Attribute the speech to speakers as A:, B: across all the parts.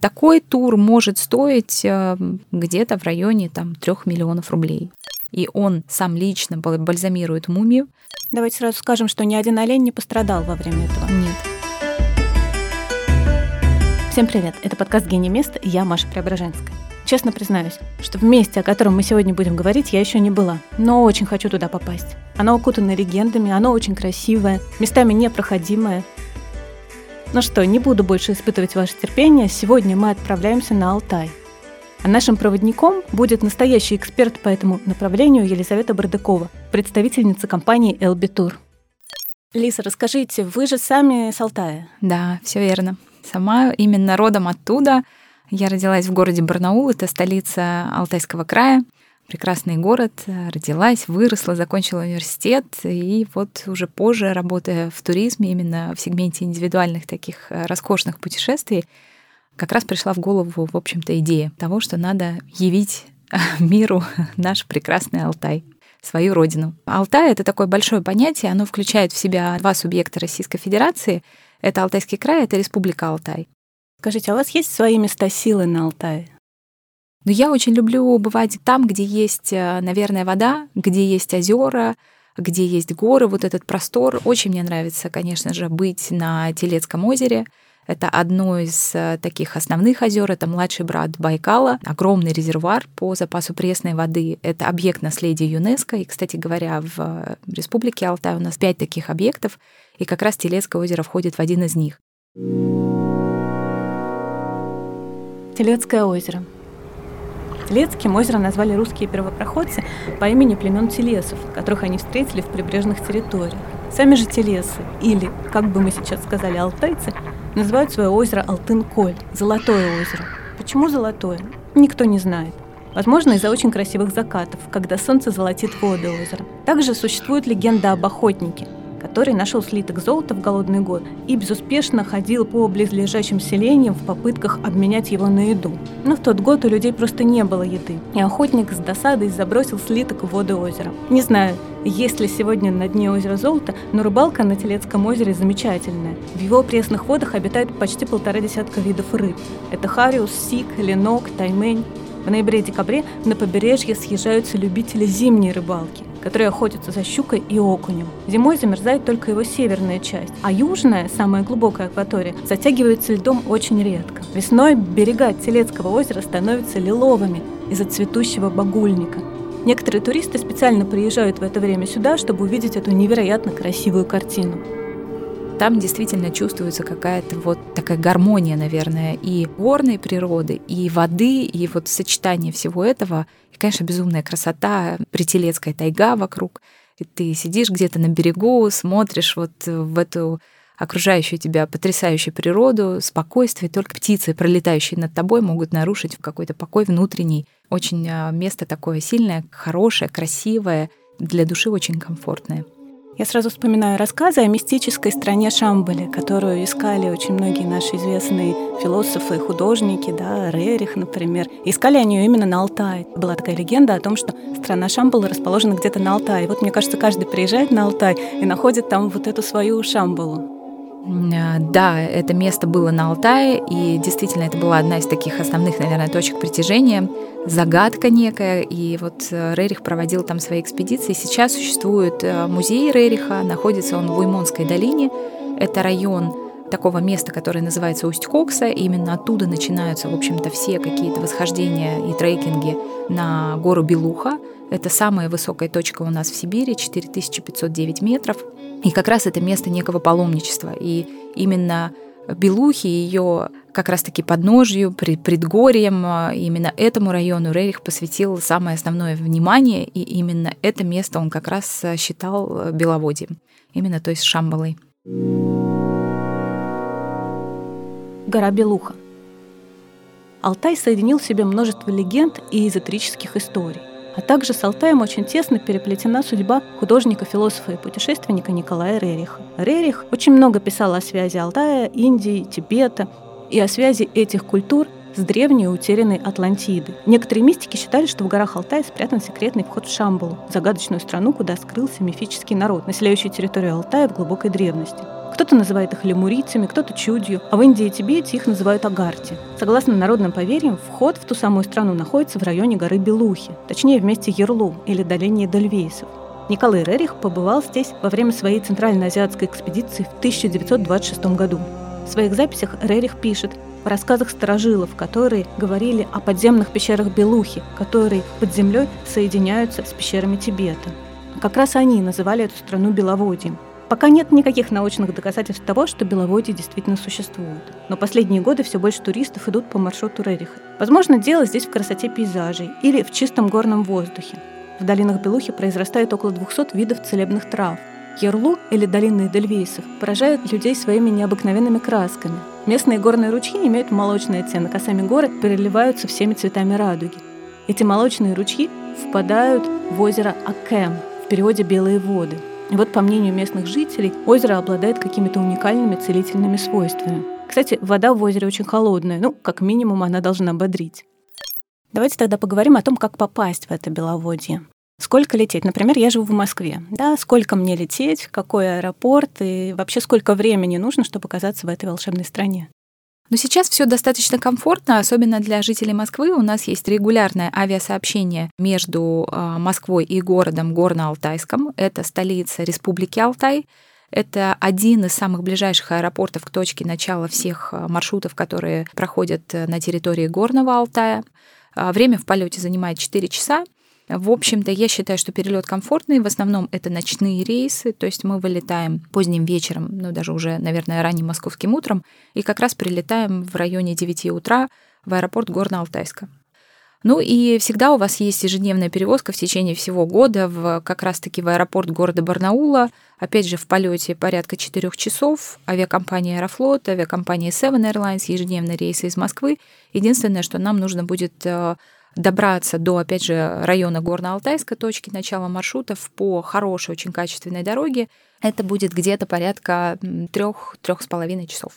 A: Такой тур может стоить э, где-то в районе там, 3 миллионов рублей. И он сам лично бальзамирует мумию.
B: Давайте сразу скажем, что ни один олень не пострадал во время этого.
A: Нет.
B: Всем привет! Это подкаст «Гений мест» я, Маша Преображенская. Честно признаюсь, что в месте, о котором мы сегодня будем говорить, я еще не была, но очень хочу туда попасть. Оно окутано легендами, оно очень красивое, местами непроходимое, ну что, не буду больше испытывать ваше терпение. Сегодня мы отправляемся на Алтай. А нашим проводником будет настоящий эксперт по этому направлению Елизавета Бардакова, представительница компании Tour. Лиса, расскажите, вы же сами с Алтая?
A: Да, все верно. Сама именно родом оттуда. Я родилась в городе Барнаул, это столица Алтайского края прекрасный город, э, родилась, выросла, закончила университет, и вот уже позже, работая в туризме, именно в сегменте индивидуальных таких э, роскошных путешествий, как раз пришла в голову, в общем-то, идея того, что надо явить миру наш прекрасный Алтай свою родину. Алтай — это такое большое понятие, оно включает в себя два субъекта Российской Федерации. Это Алтайский край, это Республика Алтай.
B: Скажите, а у вас есть свои места силы на Алтае?
A: Но я очень люблю бывать там, где есть, э, наверное, вода, где есть озера, где есть горы, вот этот простор. Очень мне нравится, конечно же, быть на Телецком озере. Это одно из э, таких основных озер, это младший брат Байкала, огромный резервуар по запасу пресной воды. Это объект наследия ЮНЕСКо. И, кстати говоря, в э, Республике Алтай у нас пять таких объектов, и как раз Телецкое озеро входит в один из них.
B: Телецкое озеро. Телецким озеро назвали русские первопроходцы по имени племен телесов, которых они встретили в прибрежных территориях. Сами же телесы, или, как бы мы сейчас сказали, алтайцы, называют свое озеро Алтын-Коль, Золотое озеро. Почему золотое? Никто не знает. Возможно, из-за очень красивых закатов, когда солнце золотит воды озера. Также существует легенда об охотнике, который нашел слиток золота в голодный год и безуспешно ходил по близлежащим селениям в попытках обменять его на еду. Но в тот год у людей просто не было еды, и охотник с досадой забросил слиток в воды озера. Не знаю, есть ли сегодня на дне озера золото, но рыбалка на Телецком озере замечательная. В его пресных водах обитают почти полтора десятка видов рыб. Это хариус, сик, ленок, таймень. В ноябре и декабре на побережье съезжаются любители зимней рыбалки которые охотятся за щукой и окунем. Зимой замерзает только его северная часть, а южная, самая глубокая акватория, затягивается льдом очень редко. Весной берега Телецкого озера становятся лиловыми из-за цветущего багульника. Некоторые туристы специально приезжают в это время сюда, чтобы увидеть эту невероятно красивую картину.
A: Там действительно чувствуется какая-то вот такая гармония, наверное, и горной природы, и воды, и вот сочетание всего этого. И, конечно, безумная красота, прителецкая тайга вокруг. И ты сидишь где-то на берегу, смотришь вот в эту окружающую тебя потрясающую природу, спокойствие. Только птицы, пролетающие над тобой, могут нарушить какой-то покой внутренний. Очень а, место такое сильное, хорошее, красивое, для души очень комфортное.
B: Я сразу вспоминаю рассказы о мистической стране Шамбале, которую искали очень многие наши известные философы и художники, да, Рерих, например. Искали они ее именно на Алтае. Была такая легенда о том, что страна Шамбала расположена где-то на Алтае. Вот, мне кажется, каждый приезжает на Алтай и находит там вот эту свою Шамбалу.
A: А, да, это место было на Алтае, и действительно это была одна из таких основных, наверное, точек притяжения, загадка некая, и вот э, Рерих проводил там свои экспедиции. Сейчас существует э, музей Рериха, находится он в Уймонской долине, это район такого места, которое называется Усть-Кокса. И именно оттуда начинаются, в общем-то, все какие-то восхождения и трекинги на гору Белуха. Это самая высокая точка у нас в Сибири, 4509 метров. И как раз это место некого паломничества. И именно Белухи, ее как раз-таки подножью, пред, предгорьем, именно этому району Рерих посвятил самое основное внимание, и именно это место он как раз считал беловодьем, именно то есть Шамбалой.
B: Гора Белуха. Алтай соединил в себе множество легенд и эзотерических историй. А также с Алтаем очень тесно переплетена судьба художника, философа и путешественника Николая Рериха. Рерих очень много писал о связи Алтая, Индии, Тибета и о связи этих культур с древней утерянной Атлантиды. Некоторые мистики считали, что в горах Алтая спрятан секретный вход в Шамбалу, загадочную страну, куда скрылся мифический народ, населяющий территорию Алтая в глубокой древности. Кто-то называет их лемурийцами, кто-то чудью, а в Индии и Тибете их называют агарти. Согласно народным поверьям, вход в ту самую страну находится в районе горы Белухи, точнее в месте Ерлу или долине Дельвейсов. Николай Рерих побывал здесь во время своей центральноазиатской экспедиции в 1926 году. В своих записях Рерих пишет, в рассказах старожилов, которые говорили о подземных пещерах Белухи, которые под землей соединяются с пещерами Тибета. Как раз они называли эту страну Беловодьем. Пока нет никаких научных доказательств того, что Беловодье действительно существует. Но последние годы все больше туристов идут по маршруту Рериха. Возможно, дело здесь в красоте пейзажей или в чистом горном воздухе. В долинах Белухи произрастает около 200 видов целебных трав. Ярлу или долины Эдельвейсов поражают людей своими необыкновенными красками. Местные горные ручьи имеют молочный оттенок, а сами горы переливаются всеми цветами радуги. Эти молочные ручьи впадают в озеро Акем, в переводе «белые воды». Вот, по мнению местных жителей, озеро обладает какими-то уникальными целительными свойствами. Кстати, вода в озере очень холодная, ну, как минимум, она должна бодрить. Давайте тогда поговорим о том, как попасть в это беловодье. Сколько лететь? Например, я живу в Москве. Да, сколько мне лететь, какой аэропорт и вообще сколько времени нужно, чтобы оказаться в этой волшебной стране?
A: Но сейчас все достаточно комфортно, особенно для жителей Москвы. У нас есть регулярное авиасообщение между а, Москвой и городом Горно-Алтайском. Это столица Республики Алтай. Это один из самых ближайших аэропортов к точке начала всех а, маршрутов, которые проходят э, на территории Горного Алтая. А, время в полете занимает 4 часа. В общем-то, я считаю, что перелет комфортный. В основном это ночные рейсы, то есть мы вылетаем поздним вечером, ну даже уже, наверное, ранним московским утром, и как раз прилетаем в районе 9 утра в аэропорт Горно-Алтайска. Ну и всегда у вас есть ежедневная перевозка в течение всего года в, как раз-таки в аэропорт города Барнаула. Опять же, в полете порядка 4 часов. Авиакомпания Аэрофлот, авиакомпания Seven Airlines, ежедневные рейсы из Москвы. Единственное, что нам нужно будет э, добраться до, опять же, района Горно-Алтайска, точки начала маршрутов по хорошей, очень качественной дороге, это будет где-то порядка трех-трех с половиной часов.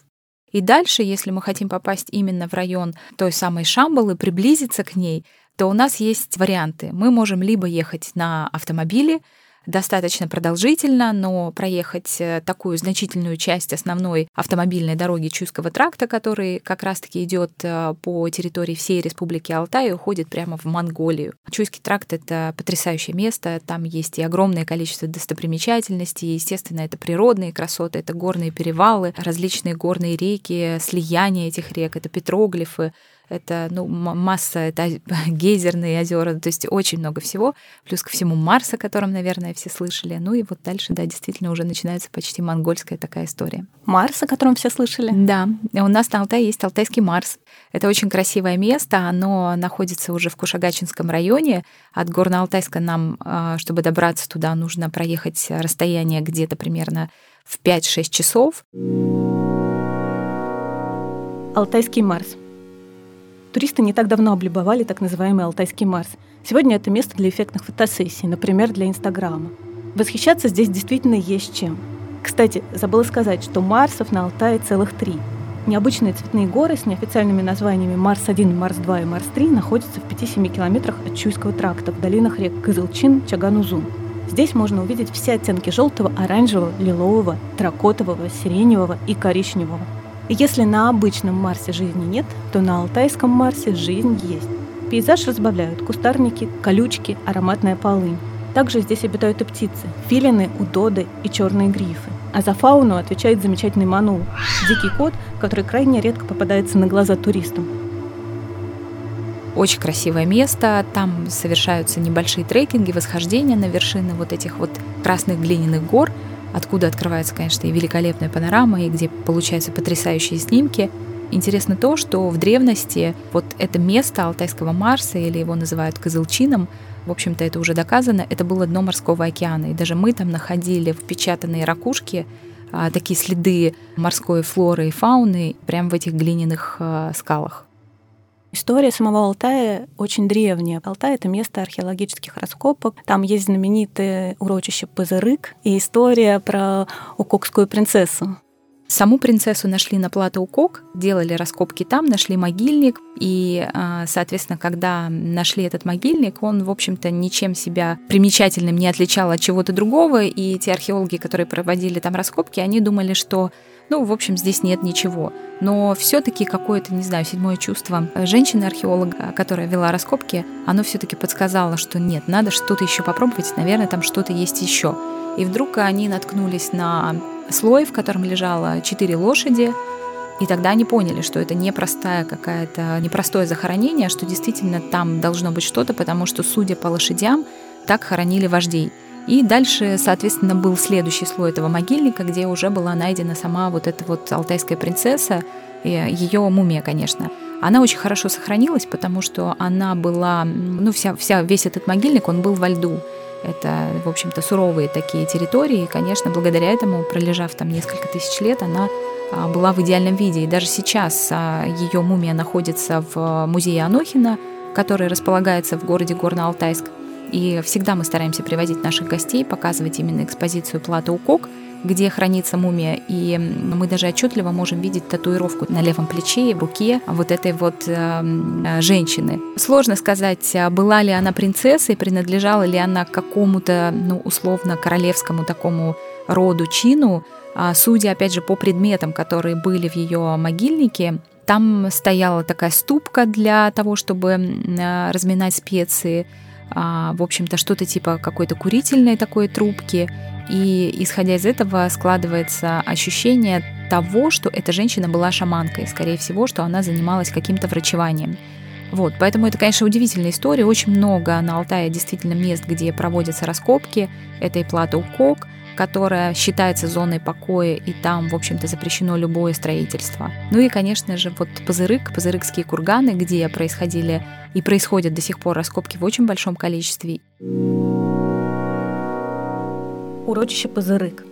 A: И дальше, если мы хотим попасть именно в район той самой Шамбалы, приблизиться к ней, то у нас есть варианты. Мы можем либо ехать на автомобиле, достаточно продолжительно, но проехать э, такую значительную часть основной автомобильной дороги Чуйского тракта, который как раз-таки идет э, по территории всей Республики Алтай и уходит прямо в Монголию. Чуйский тракт — это потрясающее место, там есть и огромное количество достопримечательностей, естественно, это природные красоты, это горные перевалы, различные горные реки, слияние этих рек, это петроглифы, это ну, масса, это гейзерные озера, то есть очень много всего. Плюс ко всему Марс, о котором, наверное, все слышали. Ну и вот дальше, да, действительно уже начинается почти монгольская такая история.
B: Марс, о котором все слышали?
A: Да, у нас на Алтае есть Алтайский Марс. Это очень красивое место, оно находится уже в Кушагачинском районе. От Горно-Алтайска нам, а, чтобы добраться туда, нужно проехать расстояние где-то примерно в 5-6 часов.
B: Алтайский Марс. Туристы не так давно облюбовали так называемый Алтайский Марс. Сегодня это место для эффектных фотосессий, например, для Инстаграма. Восхищаться здесь действительно есть чем. Кстати, забыла сказать, что Марсов на Алтае целых три. Необычные цветные горы с неофициальными названиями Марс-1, Марс-2 и Марс-3 находятся в 5-7 километрах от Чуйского тракта в долинах рек Кызылчин, Чаганузун. Здесь можно увидеть все оттенки желтого, оранжевого, лилового, тракотового, сиреневого и коричневого. Если на обычном Марсе жизни нет, то на Алтайском Марсе жизнь есть. Пейзаж разбавляют кустарники, колючки, ароматная полынь. Также здесь обитают и птицы – филины, удоды и черные грифы. А за фауну отвечает замечательный манул – дикий кот, который крайне редко попадается на глаза туристам.
A: Очень красивое место, там совершаются небольшие трекинги, восхождения на вершины вот этих вот красных глиняных гор – откуда открывается, конечно, и великолепная панорама, и где получаются потрясающие снимки. Интересно то, что в древности вот это место Алтайского Марса, или его называют Кызылчином, в общем-то, это уже доказано, это было дно морского океана. И даже мы там находили впечатанные ракушки, а, такие следы морской флоры и фауны прямо в этих глиняных а, скалах.
B: История самого Алтая очень древняя. Алтай — это место археологических раскопок. Там есть знаменитое урочище Пазырык и история про Укокскую принцессу.
A: Саму принцессу нашли на плато Укок, делали раскопки там, нашли могильник, и, а, соответственно, когда нашли этот могильник, он, в общем-то, ничем себя примечательным не отличал от чего-то другого, и те археологи, которые проводили там раскопки, они думали, что ну, в общем, здесь нет ничего. Но все-таки какое-то, не знаю, седьмое чувство женщины-археолога, которая вела раскопки, оно все-таки подсказало, что нет, надо что-то еще попробовать, наверное, там что-то есть еще. И вдруг они наткнулись на слой, в котором лежало четыре лошади, и тогда они поняли, что это непростая какая-то, непростое захоронение, что действительно там должно быть что-то, потому что, судя по лошадям, так хоронили вождей. И дальше, соответственно, был следующий слой этого могильника, где уже была найдена сама вот эта вот алтайская принцесса, ее мумия, конечно. Она очень хорошо сохранилась, потому что она была, ну, вся, вся, весь этот могильник, он был во льду. Это, в общем-то, суровые такие территории. И, конечно, благодаря этому, пролежав там несколько тысяч лет, она а, была в идеальном виде. И даже сейчас а, ее мумия находится в музее Анохина, который располагается в городе Горно-Алтайск. И всегда мы стараемся приводить наших гостей, показывать именно экспозицию Плата Укок, где хранится мумия, и мы даже отчетливо можем видеть татуировку на левом плече и руке вот этой вот э, женщины. Сложно сказать, а была ли она принцессой, принадлежала ли она какому-то, ну, условно, королевскому такому роду, чину, а, судя, опять же, по предметам, которые были в ее могильнике, там стояла такая ступка для того, чтобы э, разминать специи, в общем-то, что-то типа какой-то курительной такой трубки. И исходя из этого складывается ощущение того, что эта женщина была шаманкой, скорее всего, что она занималась каким-то врачеванием. Вот, поэтому это, конечно, удивительная история. Очень много на Алтае действительно мест, где проводятся раскопки. Это и плата Укок, которая считается зоной покоя, и там, в общем-то, запрещено любое строительство. Ну и, конечно же, вот Пазырык, Пазырыкские курганы, где происходили и происходят до сих пор раскопки в очень большом количестве
B: урочище Пазырык.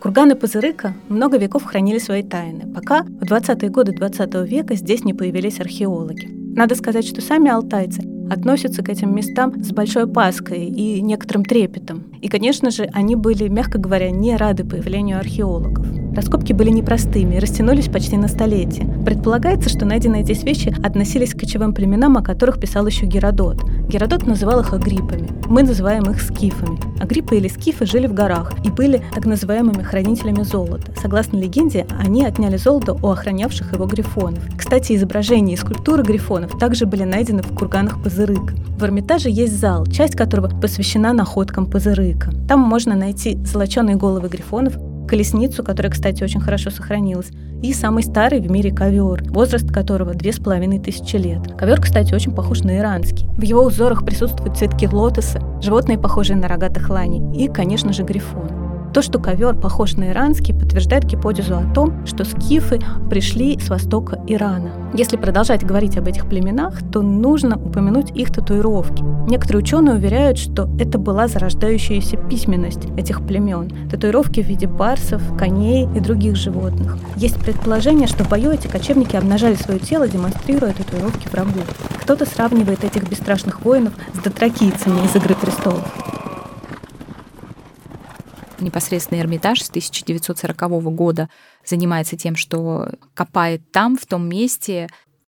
B: Курганы Пазырыка много веков хранили свои тайны, пока в 20-е годы 20 века здесь не появились археологи. Надо сказать, что сами алтайцы относятся к этим местам с большой опаской и некоторым трепетом. И, конечно же, они были, мягко говоря, не рады появлению археологов. Раскопки были непростыми и растянулись почти на столетие. Предполагается, что найденные здесь вещи относились к кочевым племенам, о которых писал еще Геродот. Геродот называл их агриппами. Мы называем их скифами. Агриппы или скифы жили в горах и были так называемыми хранителями золота. Согласно легенде, они отняли золото у охранявших его грифонов. Кстати, изображения и скульптуры грифонов также были найдены в курганах Пазырык. В Эрмитаже есть зал, часть которого посвящена находкам Пазырыка. Там можно найти золоченые головы грифонов, колесницу, которая, кстати, очень хорошо сохранилась, и самый старый в мире ковер, возраст которого две с половиной тысячи лет. Ковер, кстати, очень похож на иранский. В его узорах присутствуют цветки лотоса, животные, похожие на рогатых ланей, и, конечно же, грифон. То, что ковер похож на иранский, подтверждает гипотезу о том, что скифы пришли с востока Ирана. Если продолжать говорить об этих племенах, то нужно упомянуть их татуировки. Некоторые ученые уверяют, что это была зарождающаяся письменность этих племен. Татуировки в виде барсов, коней и других животных. Есть предположение, что в бою эти кочевники обнажали свое тело, демонстрируя татуировки врагу. Кто-то сравнивает этих бесстрашных воинов с дотракийцами из «Игры престолов»
A: непосредственно Эрмитаж с 1940 года занимается тем, что копает там, в том месте.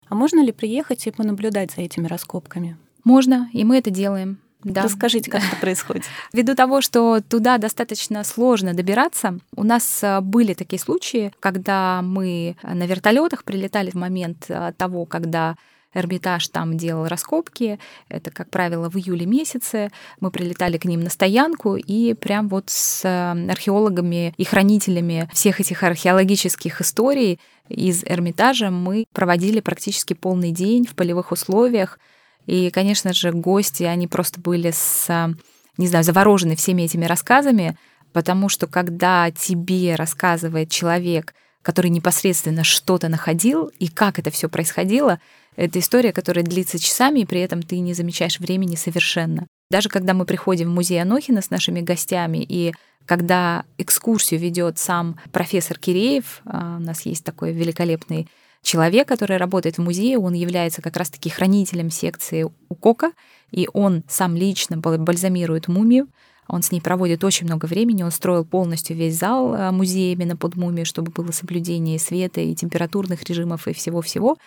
B: А можно ли приехать и понаблюдать за этими раскопками?
A: Можно, и мы это делаем.
B: Да. Расскажите, как это происходит.
A: Ввиду того, что туда достаточно сложно добираться, у нас а, были такие случаи, когда мы на вертолетах прилетали в момент а, того, когда Эрмитаж там делал раскопки. Это, как правило, в июле месяце. Мы прилетали к ним на стоянку и прям вот с э, археологами и хранителями всех этих археологических историй из Эрмитажа мы проводили практически полный день в полевых условиях. И, конечно же, гости, они просто были с, не знаю, заворожены всеми этими рассказами, потому что когда тебе рассказывает человек, который непосредственно что-то находил и как это все происходило, это история, которая длится часами, и при этом ты не замечаешь времени совершенно. Даже когда мы приходим в музей Анохина с нашими гостями, и когда экскурсию ведет сам профессор Киреев, а, у нас есть такой великолепный человек, который работает в музее, он является как раз-таки хранителем секции УКОКа, и он сам лично бальзамирует мумию, Он с ней проводит очень много времени, он строил полностью весь зал э, музея именно под мумией, чтобы было соблюдение света, и температурных режимов, и всего-всего.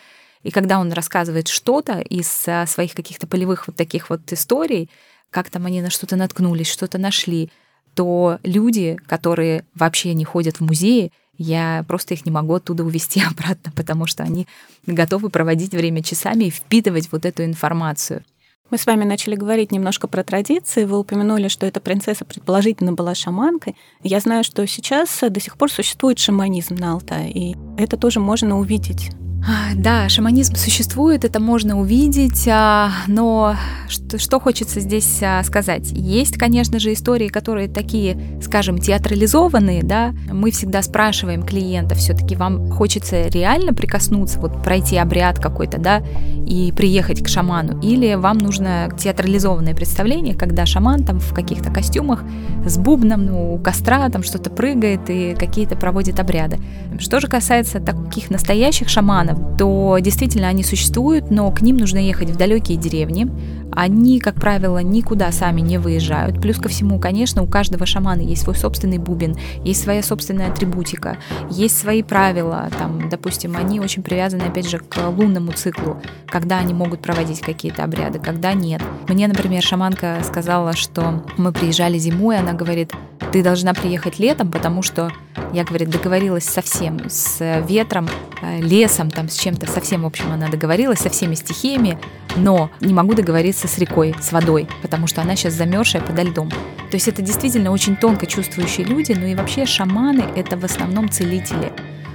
A: И когда он рассказывает что-то из э, своих каких-то полевых вот таких вот историй, как там они на что-то наткнулись, что-то нашли, то люди, которые вообще не ходят в музеи, я просто их не могу оттуда увезти обратно, потому что они готовы проводить время часами и впитывать вот эту информацию.
B: Мы с вами начали говорить немножко про традиции. Вы упомянули, что эта принцесса предположительно была шаманкой. Я знаю, что сейчас до сих пор существует шаманизм на Алтае, и это тоже можно увидеть
A: да, шаманизм существует, это можно увидеть, а, но что, что хочется здесь а, сказать? Есть, конечно же, истории, которые такие, скажем, театрализованные, да. Мы всегда спрашиваем клиента, все-таки вам хочется реально прикоснуться, вот пройти обряд какой-то, да, и приехать к шаману, или вам нужно театрализованное представление, когда шаман там в каких-то костюмах с бубном, ну, у костра там что-то прыгает и какие-то проводит обряды. Что же касается таких настоящих шаманов, шаманов, то действительно они существуют, но к ним нужно ехать в далекие деревни. Они, как правило, никуда сами не выезжают. Плюс ко всему, конечно, у каждого шамана есть свой собственный бубен, есть своя собственная атрибутика, есть свои правила. Там, допустим, они очень привязаны, опять же, к лунному циклу, когда они могут проводить какие-то обряды, когда нет. Мне, например, шаманка сказала, что мы приезжали зимой, она говорит, ты должна приехать летом, потому что я, говорит, договорилась со всем, с ветром, э, лесом, там, с чем-то, совсем, в общем, она договорилась со всеми стихиями, но не могу договориться с рекой, с водой, потому что она сейчас замерзшая подо льдом. То есть это действительно очень тонко чувствующие люди, ну и вообще шаманы — это в основном целители.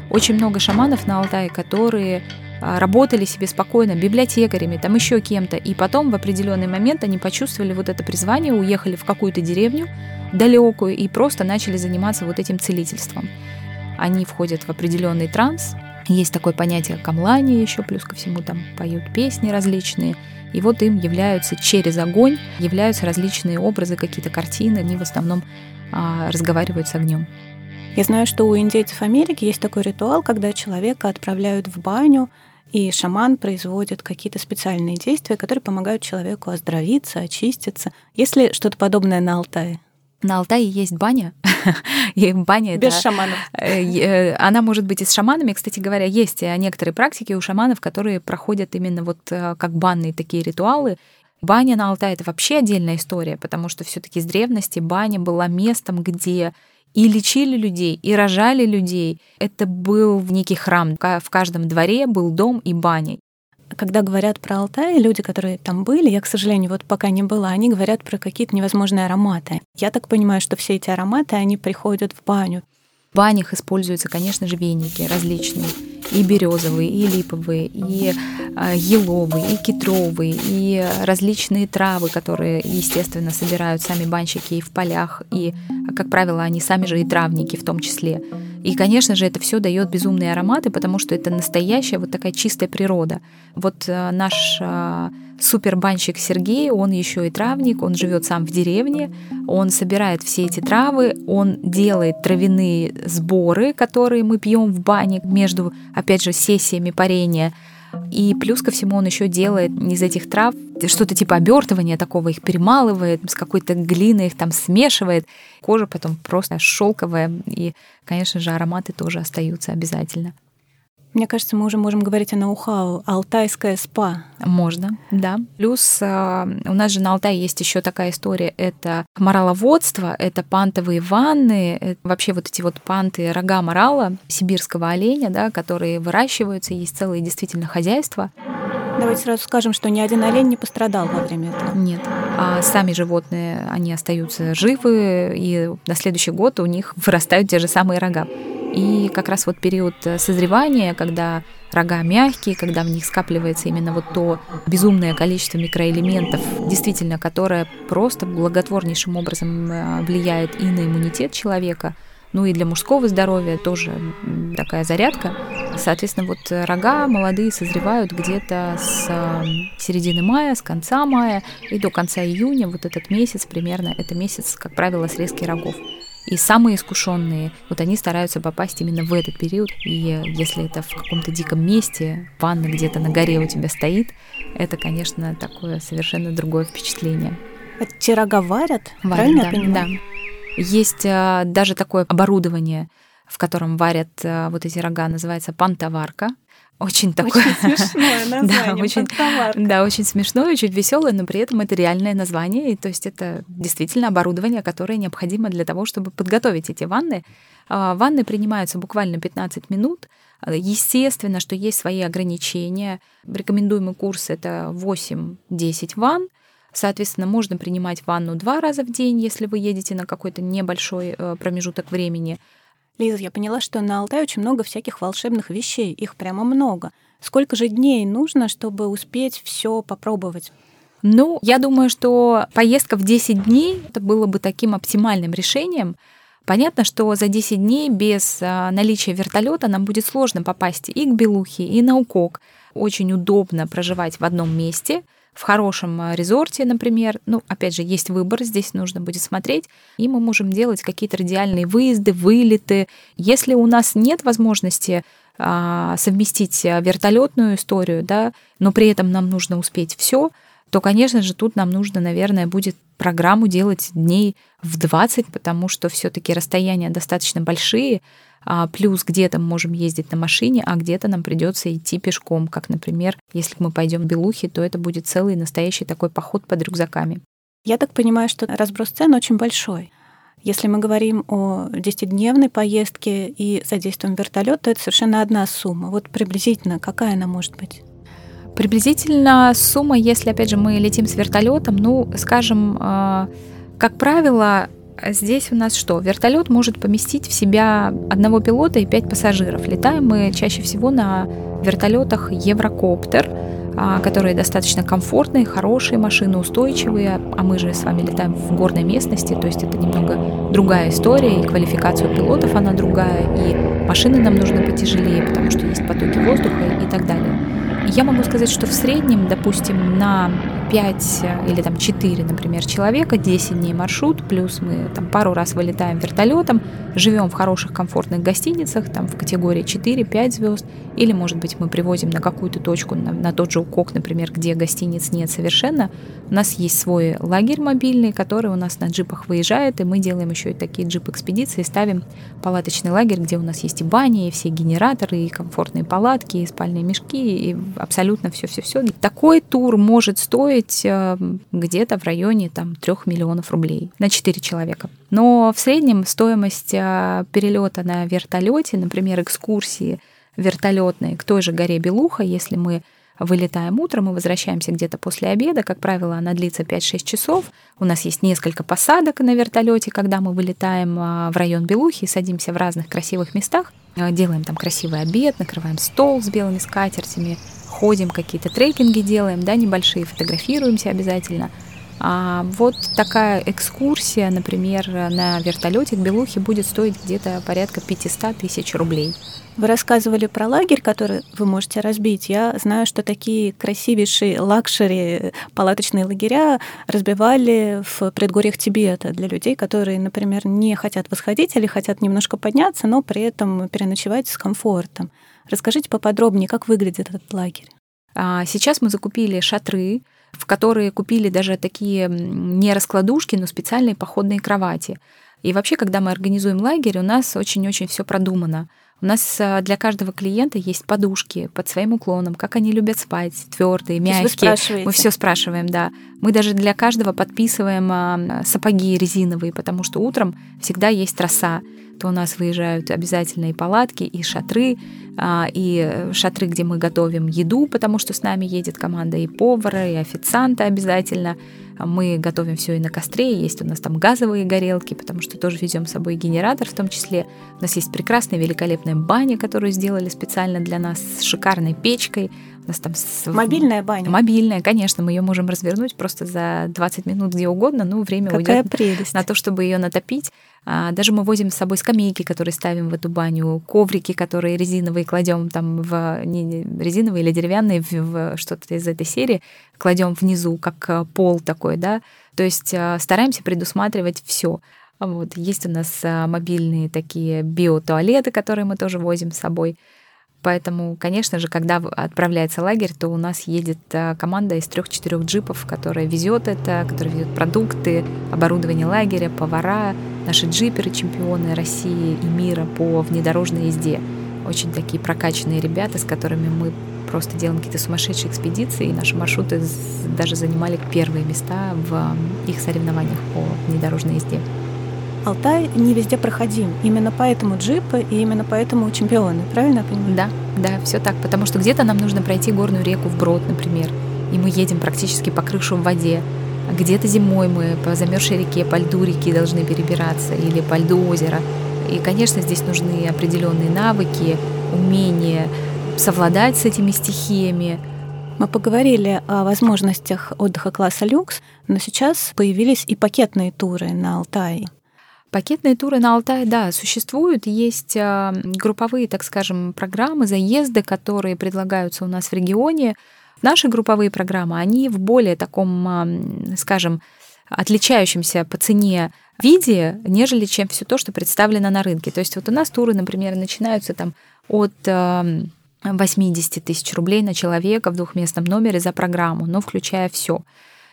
A: Очень много шаманов на Алтае, которые а, работали себе спокойно библиотекарями, там еще кем-то, и потом в определенный момент они почувствовали вот это призвание, уехали в какую-то деревню далекую и просто начали заниматься вот этим целительством. Они входят в определенный транс, есть такое понятие камлания еще, плюс ко всему там поют песни различные, и вот им являются через огонь, являются различные образы, какие-то картины, они в основном а, разговаривают с огнем.
B: Я знаю, что у индейцев Америки есть такой ритуал, когда человека отправляют в баню, и шаман производит какие-то специальные действия, которые помогают человеку оздоровиться, очиститься. Есть ли что-то подобное на Алтае?
A: На Алтае есть баня. и баня
B: Без это, шаманов.
A: Э, э, она может быть и с шаманами. Кстати говоря, есть некоторые практики у шаманов, которые проходят именно вот э, как банные такие ритуалы. Баня на Алтае — это вообще отдельная история, потому что все таки с древности баня была местом, где и лечили людей, и рожали людей. Это был некий храм. В каждом дворе был дом и баня.
B: Когда говорят про Алтай, люди, которые там были, я, к сожалению, вот пока не была, они говорят про какие-то невозможные ароматы. Я так понимаю, что все эти ароматы, они приходят в баню.
A: В банях используются, конечно же, веники различные. И березовые, и липовые, и а, еловые, и кедровые, и различные травы, которые, естественно, собирают сами банщики и в полях, и, как правило, они сами же и травники в том числе. И, конечно же, это все дает безумные ароматы, потому что это настоящая вот такая чистая природа. Вот а, наш а, супербанщик Сергей, он еще и травник, он живет сам в деревне, он собирает все эти травы, он делает травяные сборы, которые мы пьем в бане между, опять же, сессиями парения. И плюс ко всему он еще делает из этих трав что-то типа обертывания такого, их перемалывает, с какой-то глиной их там смешивает. Кожа потом просто шелковая, и, конечно же, ароматы тоже остаются обязательно.
B: Мне кажется, мы уже можем говорить о ноу-хау. Алтайская спа.
A: Можно, да. Плюс э, у нас же на Алтае есть еще такая история. Это мораловодство, это пантовые ванны, это вообще вот эти вот панты рога морала, сибирского оленя, да, которые выращиваются, есть целые действительно хозяйства.
B: Давайте сразу скажем, что ни один олень не пострадал во время этого.
A: Нет. А сами животные, они остаются живы, и на следующий год у них вырастают те же самые рога. И как раз вот период э, созревания, когда рога мягкие, когда в них скапливается именно вот то безумное количество микроэлементов, действительно, которое просто благотворнейшим образом э, влияет и на иммунитет человека, ну и для мужского здоровья тоже такая зарядка. Соответственно, вот рога молодые созревают где-то с середины мая, с конца мая и до конца июня, вот этот месяц примерно, это месяц, как правило, срезки рогов. И самые искушенные, вот они стараются попасть именно в этот период. И если это в каком-то диком месте, ванна где-то на горе у тебя стоит, это, конечно, такое совершенно другое впечатление.
B: Эти рога варят,
A: варят
B: правильно
A: да,
B: я понимаю?
A: Да. Есть а, даже такое оборудование, в котором варят а, вот эти рога, называется пантоварка. Очень такое...
B: Очень смешное название,
A: да, очень, да, очень смешное, очень веселое, но при этом это реальное название. И, то есть это действительно оборудование, которое необходимо для того, чтобы подготовить эти ванны. А, ванны принимаются буквально 15 минут. Естественно, что есть свои ограничения. Рекомендуемый курс — это 8-10 ванн. Соответственно, можно принимать ванну два раза в день, если вы едете на какой-то небольшой э, промежуток времени.
B: Лиза, я поняла, что на Алтае очень много всяких волшебных вещей, их прямо много. Сколько же дней нужно, чтобы успеть все попробовать?
A: Ну, я думаю, что поездка в 10 дней это было бы таким оптимальным решением. Понятно, что за 10 дней без а, наличия вертолета нам будет сложно попасть и к Белухе, и на Укок. Очень удобно проживать в одном месте — в хорошем э, резорте, например. Ну, опять же, есть выбор, здесь нужно будет смотреть, и мы можем делать какие-то радиальные выезды, вылеты. Если у нас нет возможности а, совместить э, вертолетную историю, да, но при этом нам нужно успеть все, то, конечно же, тут нам нужно, наверное, будет программу делать дней в 20, потому что все-таки расстояния достаточно большие, плюс где-то мы можем ездить на машине, а где-то нам придется идти пешком, как, например, если мы пойдем в Белухи, то это будет целый настоящий такой поход под рюкзаками.
B: Я так понимаю, что разброс цен очень большой. Если мы говорим о 10-дневной поездке и задействуем вертолет, то это совершенно одна сумма. Вот приблизительно какая она может быть?
A: Приблизительно сумма, если, опять же, мы летим с вертолетом, ну, скажем, э, как правило, Здесь у нас что? Вертолет может поместить в себя одного пилота и пять пассажиров. Летаем мы чаще всего на вертолетах Еврокоптер, а, которые достаточно комфортные, хорошие машины, устойчивые, а мы же с вами летаем в горной местности, то есть это немного другая история, и квалификация у пилотов она другая, и машины нам нужны потяжелее, потому что есть потоки воздуха и так далее. Я могу сказать, что в среднем, допустим, на 5 э, или там 4, например, человека, 10 дней маршрут, плюс мы там пару раз вылетаем вертолетом, живем в хороших комфортных гостиницах, там в категории 4-5 звезд, или, может быть, мы привозим на какую-то точку, на, на тот же Укок, например, где гостиниц нет совершенно. У нас есть свой лагерь мобильный, который у нас на джипах выезжает, и мы делаем еще и такие джип-экспедиции, ставим палаточный лагерь, где у нас есть и бани, и все генераторы, и комфортные палатки, и спальные мешки, и абсолютно все-все-все. Такой тур может стоить э, где-то в районе там, 3 миллионов рублей на 4 человека. Но в среднем стоимость э, перелета на вертолете, например, экскурсии вертолетные к той же горе Белуха, если мы вылетаем утром и возвращаемся где-то после обеда. Как правило, она длится 5-6 часов. У нас есть несколько посадок на вертолете, когда мы вылетаем э, в район Белухи, садимся в разных красивых местах, делаем там красивый обед, накрываем стол с белыми скатертями, ходим, какие-то трекинги делаем, да, небольшие, фотографируемся обязательно. А вот такая экскурсия, например, на вертолете к Белухе будет стоить где-то порядка 500 тысяч рублей.
B: Вы рассказывали про лагерь, который вы можете разбить. Я знаю, что такие красивейшие luxury палаточные лагеря разбивали в предгорьях Тибета для людей, которые, например, не хотят восходить или хотят немножко подняться, но при этом переночевать с комфортом. Расскажите поподробнее, как выглядит этот лагерь.
A: А, сейчас мы закупили шатры, в которые купили даже такие не раскладушки, но специальные походные кровати. И вообще, когда мы организуем лагерь, у нас очень-очень все продумано. У нас а, для каждого клиента есть подушки под своим уклоном, как они любят спать, твердые, мягкие. Мы все спрашиваем, да. Мы даже для каждого подписываем а, сапоги резиновые, потому что утром всегда есть роса то у нас выезжают обязательно и палатки, и шатры, а, и шатры, где мы готовим еду, потому что с нами едет команда и повара, и официанта обязательно. Мы готовим все и на костре, есть у нас там газовые горелки, потому что тоже везем с собой генератор в том числе. У нас есть прекрасная, великолепная баня, которую сделали специально для нас с шикарной печкой. У нас там с...
B: Мобильная баня?
A: Мобильная, конечно. Мы ее можем развернуть просто за 20 минут где угодно, но время
B: Какая
A: уйдет
B: прелесть.
A: на то, чтобы ее натопить. А, даже мы возим с собой скамейки, которые ставим в эту баню, коврики, которые резиновые кладем там в не, резиновые или деревянные в, в что-то из этой серии, кладем внизу как э, пол такой, да. То есть э, стараемся предусматривать все. Вот. Есть у нас э, мобильные такие биотуалеты, которые мы тоже возим с собой. Поэтому, конечно же, когда отправляется лагерь, то у нас едет э, команда из трех-четырех джипов, которая везет это, которая везет продукты, оборудование лагеря, повара, наши джиперы, чемпионы России и мира по внедорожной езде. Очень такие прокачанные ребята, с которыми мы просто делаем какие-то сумасшедшие экспедиции, и наши маршруты даже занимали первые места в их соревнованиях по внедорожной езде.
B: Алтай не везде проходим. Именно поэтому джипы и именно поэтому чемпионы. Правильно я понимаю?
A: Да, да, все так. Потому что где-то нам нужно пройти горную реку вброд, например, и мы едем практически по крышу в воде. А где-то зимой мы по замерзшей реке, по льду реки должны перебираться или по льду озера. И, конечно, здесь нужны определенные навыки, умения совладать с этими стихиями.
B: Мы поговорили о возможностях отдыха класса люкс, но сейчас появились и пакетные туры на Алтае.
A: Пакетные туры на Алтае, да, существуют. Есть а, групповые, так скажем, программы, заезды, которые предлагаются у нас в регионе. Наши групповые программы, они в более таком, а, скажем, отличающемся по цене виде, нежели чем все то, что представлено на рынке. То есть вот у нас туры, например, начинаются там от 80 а, тысяч рублей на человека в двухместном номере за программу, но включая все.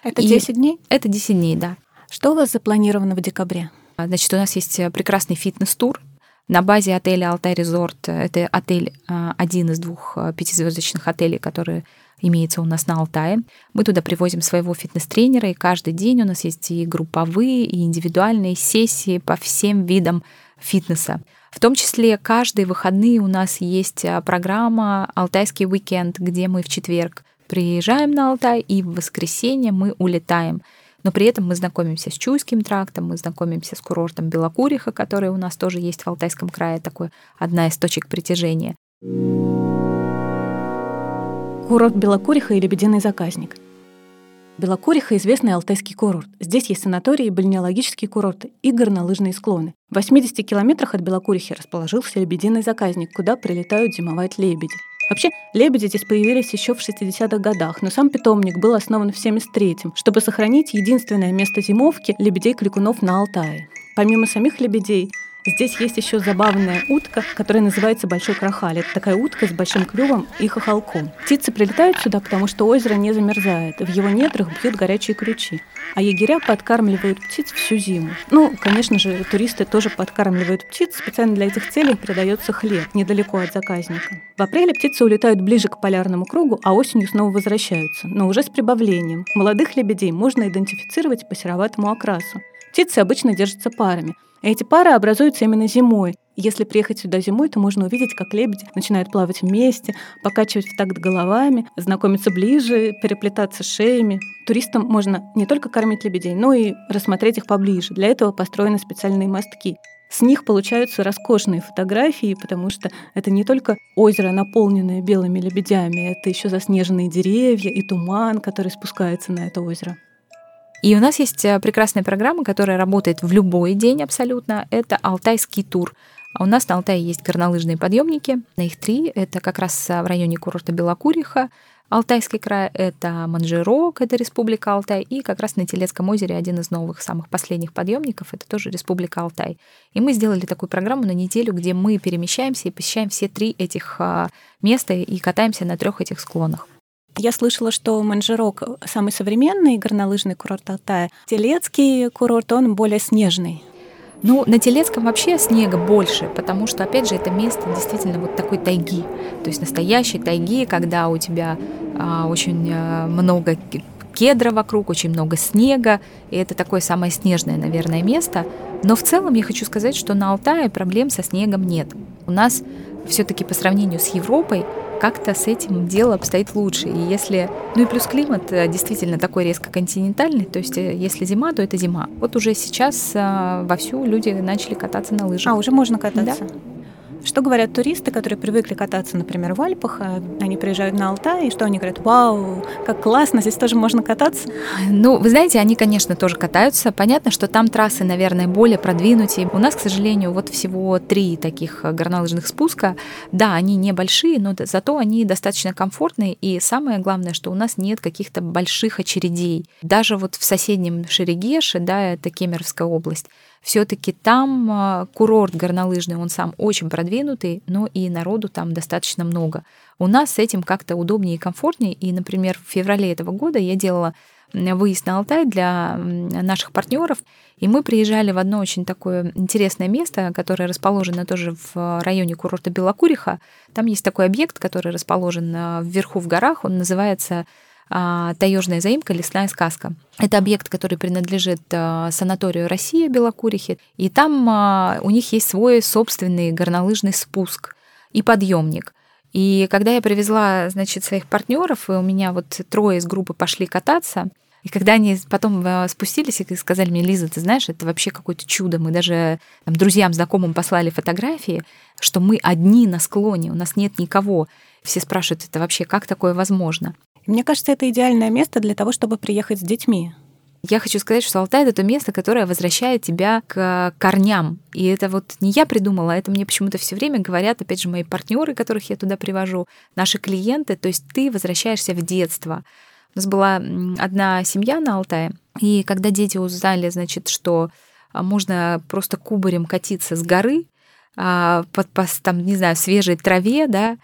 B: Это 10 И дней?
A: Это 10 дней, да.
B: Что у вас запланировано в декабре?
A: Значит, у нас есть э, прекрасный фитнес-тур на базе отеля Алтай Резорт. Это отель, а, один из двух э, пятизвездочных отелей, которые имеется у нас на Алтае. Мы туда привозим своего фитнес-тренера, и каждый день у нас есть и групповые, и индивидуальные сессии по всем видам фитнеса. В том числе каждые выходные у нас есть а, программа «Алтайский уикенд», где мы в четверг приезжаем на Алтай, и в воскресенье мы улетаем. Но при этом мы знакомимся с Чуйским трактом, мы знакомимся с курортом Белокуриха, который у нас тоже есть в Алтайском крае, такой одна из точек притяжения.
B: Курорт Белокуриха и Лебединый заказник. Белокуриха – известный алтайский курорт. Здесь есть санатории бальнеологические курорты и горнолыжные склоны. В 80 километрах от Белокурихи расположился Лебединый заказник, куда прилетают зимовать лебеди. Вообще, лебеди здесь появились еще в 60-х годах, но сам питомник был основан в 73-м, чтобы сохранить единственное место зимовки лебедей-крикунов на Алтае. Помимо самих лебедей, Здесь есть еще забавная утка, которая называется Большой Крахаль. Это такая утка с большим клювом и хохолком. Птицы прилетают сюда, потому что озеро не замерзает. В его недрах бьют горячие ключи. А егеря подкармливают птиц всю зиму. Ну, конечно же, туристы тоже подкармливают птиц. Специально для этих целей передается хлеб недалеко от заказника. В апреле птицы улетают ближе к полярному кругу, а осенью снова возвращаются, но уже с прибавлением. Молодых лебедей можно идентифицировать по сероватому окрасу. Птицы обычно держатся парами – эти пары образуются именно зимой. Если приехать сюда зимой, то можно увидеть, как лебеди начинают плавать вместе, покачивать в такт головами, знакомиться ближе, переплетаться шеями. Туристам можно не только кормить лебедей, но и рассмотреть их поближе. Для этого построены специальные мостки. С них получаются роскошные фотографии, потому что это не только озеро, наполненное белыми лебедями, это еще заснеженные деревья и туман, который спускается на это озеро.
A: И у нас есть э, прекрасная программа, которая работает в любой день абсолютно. Это Алтайский тур. А у нас на Алтае есть горнолыжные подъемники. На их три. Это как раз э, в районе курорта Белокуриха, Алтайский край — это Манжирок, это Республика Алтай, и как раз на Телецком озере один из новых, самых последних подъемников — это тоже Республика Алтай. И мы сделали такую программу на неделю, где мы перемещаемся и посещаем все три этих а, места и катаемся на трех этих склонах.
B: Я слышала, что Манжирок самый современный горнолыжный курорт Алтая. Телецкий курорт, он более снежный.
A: Ну, на Телецком вообще снега больше, потому что, опять же, это место действительно вот такой тайги. То есть настоящей тайги, когда у тебя а, очень а, много кедра вокруг, очень много снега, и это такое самое снежное, наверное, место. Но в целом я хочу сказать, что на Алтае проблем со снегом нет. У нас все-таки по сравнению с Европой как-то с этим дело обстоит лучше. И если... Ну и плюс климат э, действительно такой резко континентальный, то есть э, если зима, то это зима. Вот уже сейчас э, вовсю люди начали кататься на лыжах.
B: А, уже можно кататься? Да. Что говорят туристы, которые привыкли кататься, например, в Альпах, а они приезжают на Алтай, и что они говорят, вау, как классно, здесь тоже можно кататься?
A: Ну, вы знаете, они, конечно, тоже катаются. Понятно, что там трассы, наверное, более продвинутые. У нас, к сожалению, вот всего три таких горнолыжных спуска. Да, они небольшие, но зато они достаточно комфортные. И самое главное, что у нас нет каких-то больших очередей. Даже вот в соседнем Шерегеше, да, это Кемеровская область, все-таки там а, курорт горнолыжный, он сам очень продвинутый, но и народу там достаточно много. У нас с этим как-то удобнее и комфортнее. И, например, в феврале этого года я делала выезд на Алтай для наших партнеров, и мы приезжали в одно очень такое интересное место, которое расположено тоже в районе курорта Белокуриха. Там есть такой объект, который расположен а, вверху в горах, он называется а, таежная заимка «Лесная сказка». Это объект, который принадлежит а, санаторию «Россия» Белокурихи, и там а, у них есть свой собственный горнолыжный спуск и подъемник. И когда я привезла, значит, своих партнеров, и у меня вот трое из группы пошли кататься, и когда они потом спустились и сказали мне, Лиза, ты знаешь, это вообще какое-то чудо. Мы даже там, друзьям, знакомым послали фотографии, что мы одни на склоне, у нас нет никого. Все спрашивают, это вообще как такое возможно?
B: Мне кажется, это идеальное место для того, чтобы приехать с детьми.
A: Я хочу сказать, что Алтай — это то место, которое возвращает тебя к корням. И это вот не я придумала, это мне почему-то все время говорят, опять же, мои партнеры, которых я туда привожу, наши клиенты. То есть ты возвращаешься в детство. У нас была одна семья на Алтае, и когда дети узнали, значит, что а, можно просто кубарем катиться с горы, а, под, там, не знаю, свежей траве, да,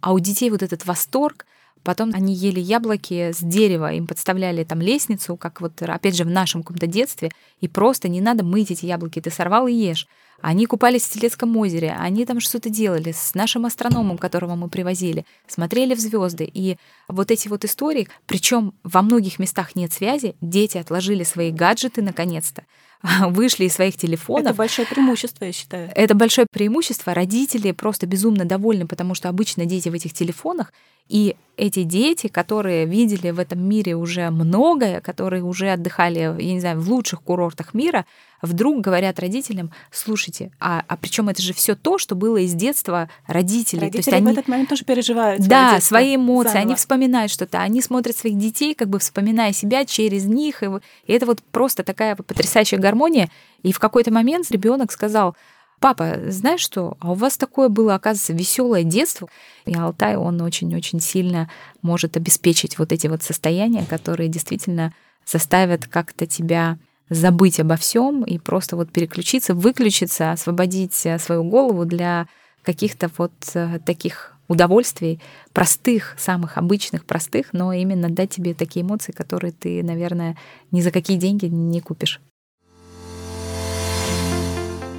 A: а у детей вот этот восторг, Потом они ели яблоки с дерева, им подставляли там лестницу, как вот, опять же, в нашем каком-то детстве, и просто не надо мыть эти яблоки, ты сорвал и ешь. Они купались в Телецком озере, они там что-то делали с нашим астрономом, которого мы привозили, смотрели в звезды. И вот эти вот истории, причем во многих местах нет связи, дети отложили свои гаджеты наконец-то, вышли из своих телефонов.
B: Это большое преимущество, я считаю.
A: Это большое преимущество. Родители просто безумно довольны, потому что обычно дети в этих телефонах, и эти дети, которые видели в этом мире уже многое, которые уже отдыхали, я не знаю, в лучших курортах мира, вдруг говорят родителям, слушайте, а, а причем это же все то, что было из детства родителей.
B: Родители
A: то есть
B: они, в этот момент тоже переживают.
A: Да, свои эмоции, заново. они вспоминают что-то, они смотрят своих детей, как бы вспоминая себя через них, и, и это вот просто такая потрясающая гармония. И в какой-то момент ребенок сказал, папа, знаешь что, а у вас такое было, оказывается, веселое детство. И Алтай, он очень-очень сильно может обеспечить вот эти вот состояния, которые действительно заставят как-то тебя забыть обо всем и просто вот переключиться, выключиться, освободить э, свою голову для каких-то вот э, таких удовольствий, простых, самых обычных, простых, но именно дать тебе такие эмоции, которые ты, наверное, ни за какие деньги не купишь.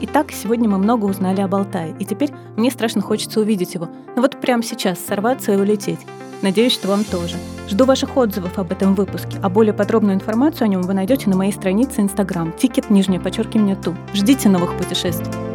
B: Итак, сегодня мы много узнали об Алтае, и теперь мне страшно хочется увидеть его. Ну вот прямо сейчас сорваться и улететь. Надеюсь, что вам тоже. Жду ваших отзывов об этом выпуске, а более подробную информацию о нем вы найдете на моей странице Instagram, тикет, нижнее подчеркивание, ту. Ждите новых путешествий.